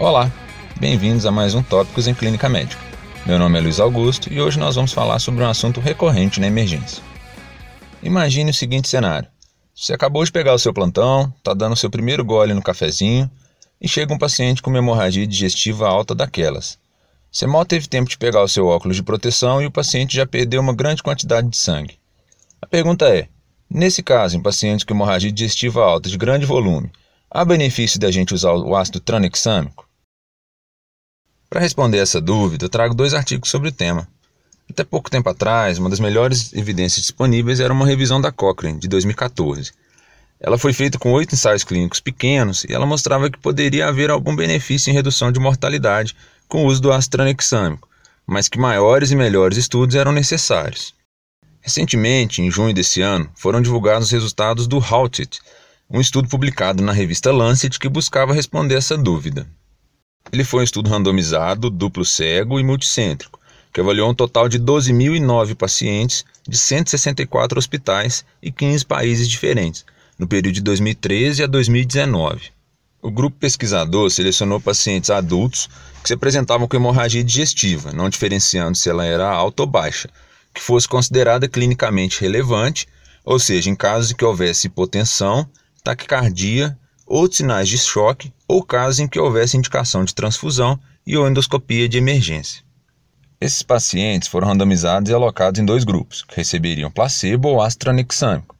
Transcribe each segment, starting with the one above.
Olá, bem-vindos a mais um Tópicos em Clínica Médica. Meu nome é Luiz Augusto e hoje nós vamos falar sobre um assunto recorrente na emergência. Imagine o seguinte cenário: você acabou de pegar o seu plantão, está dando o seu primeiro gole no cafezinho e chega um paciente com uma hemorragia digestiva alta daquelas. Você mal teve tempo de pegar o seu óculos de proteção e o paciente já perdeu uma grande quantidade de sangue. A pergunta é: nesse caso, em pacientes com hemorragia digestiva alta de grande volume, há benefício da gente usar o ácido tranexâmico? Para responder essa dúvida, eu trago dois artigos sobre o tema. Até pouco tempo atrás, uma das melhores evidências disponíveis era uma revisão da Cochrane, de 2014. Ela foi feita com oito ensaios clínicos pequenos e ela mostrava que poderia haver algum benefício em redução de mortalidade com o uso do ácido tranexâmico, mas que maiores e melhores estudos eram necessários. Recentemente, em junho desse ano, foram divulgados os resultados do HALTIT, um estudo publicado na revista Lancet que buscava responder essa dúvida. Ele foi um estudo randomizado, duplo cego e multicêntrico, que avaliou um total de 12.009 pacientes de 164 hospitais e 15 países diferentes, no período de 2013 a 2019. O grupo pesquisador selecionou pacientes adultos que se apresentavam com hemorragia digestiva, não diferenciando se ela era alta ou baixa, que fosse considerada clinicamente relevante, ou seja, em casos em que houvesse hipotensão, taquicardia outros sinais de choque ou casos em que houvesse indicação de transfusão e ou endoscopia de emergência. Esses pacientes foram randomizados e alocados em dois grupos, que receberiam placebo ou astranexâmico.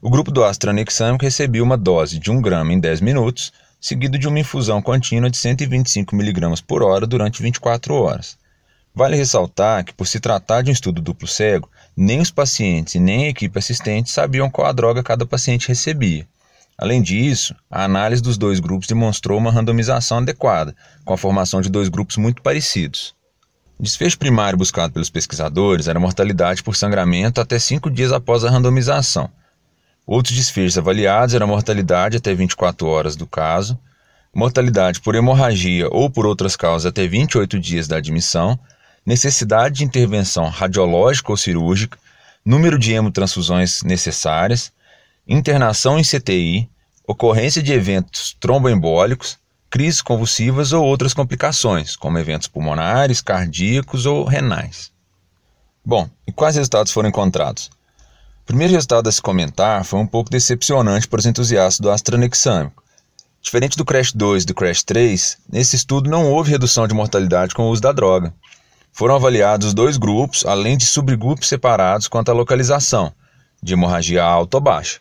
O grupo do astranexâmico recebia uma dose de 1 grama em 10 minutos, seguido de uma infusão contínua de 125 mg por hora durante 24 horas. Vale ressaltar que, por se tratar de um estudo duplo cego, nem os pacientes e nem a equipe assistente sabiam qual a droga cada paciente recebia. Além disso, a análise dos dois grupos demonstrou uma randomização adequada, com a formação de dois grupos muito parecidos. O desfecho primário buscado pelos pesquisadores era mortalidade por sangramento até cinco dias após a randomização. Outros desfechos avaliados eram mortalidade até 24 horas do caso, mortalidade por hemorragia ou por outras causas até 28 dias da admissão, necessidade de intervenção radiológica ou cirúrgica, número de hemotransfusões necessárias, internação em CTI, ocorrência de eventos tromboembólicos, crises convulsivas ou outras complicações, como eventos pulmonares, cardíacos ou renais. Bom, e quais resultados foram encontrados? O primeiro resultado a se comentar foi um pouco decepcionante para os entusiastas do astranexâmico. Diferente do CRASH 2 e do CRASH 3, nesse estudo não houve redução de mortalidade com o uso da droga. Foram avaliados dois grupos, além de subgrupos separados quanto à localização, de hemorragia alta ou baixa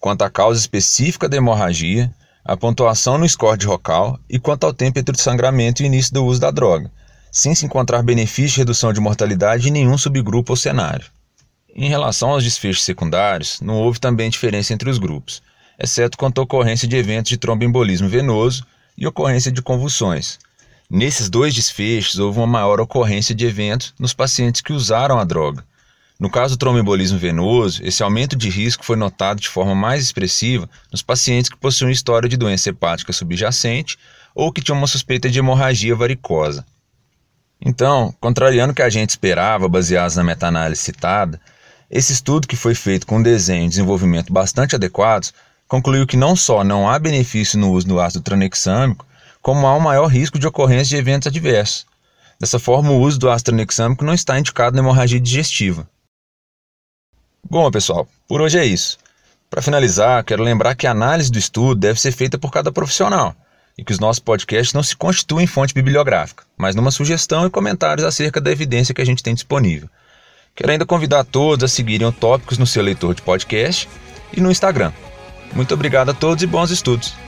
quanto à causa específica da hemorragia, a pontuação no score de Rocal e quanto ao tempo entre o sangramento e o início do uso da droga, sem se encontrar benefício de redução de mortalidade em nenhum subgrupo ou cenário. Em relação aos desfechos secundários, não houve também diferença entre os grupos, exceto quanto à ocorrência de eventos de tromboembolismo venoso e ocorrência de convulsões. Nesses dois desfechos, houve uma maior ocorrência de eventos nos pacientes que usaram a droga, no caso do tromboembolismo venoso, esse aumento de risco foi notado de forma mais expressiva nos pacientes que possuem história de doença hepática subjacente ou que tinham uma suspeita de hemorragia varicosa. Então, contrariando o que a gente esperava, baseados na meta-análise citada, esse estudo, que foi feito com desenho e desenvolvimento bastante adequados, concluiu que não só não há benefício no uso do ácido tranexâmico, como há um maior risco de ocorrência de eventos adversos. Dessa forma, o uso do ácido tranexâmico não está indicado na hemorragia digestiva. Bom, pessoal, por hoje é isso. Para finalizar, quero lembrar que a análise do estudo deve ser feita por cada profissional e que os nossos podcasts não se constituem fonte bibliográfica, mas numa sugestão e comentários acerca da evidência que a gente tem disponível. Quero ainda convidar todos a seguirem o Tópicos no seu leitor de podcast e no Instagram. Muito obrigado a todos e bons estudos!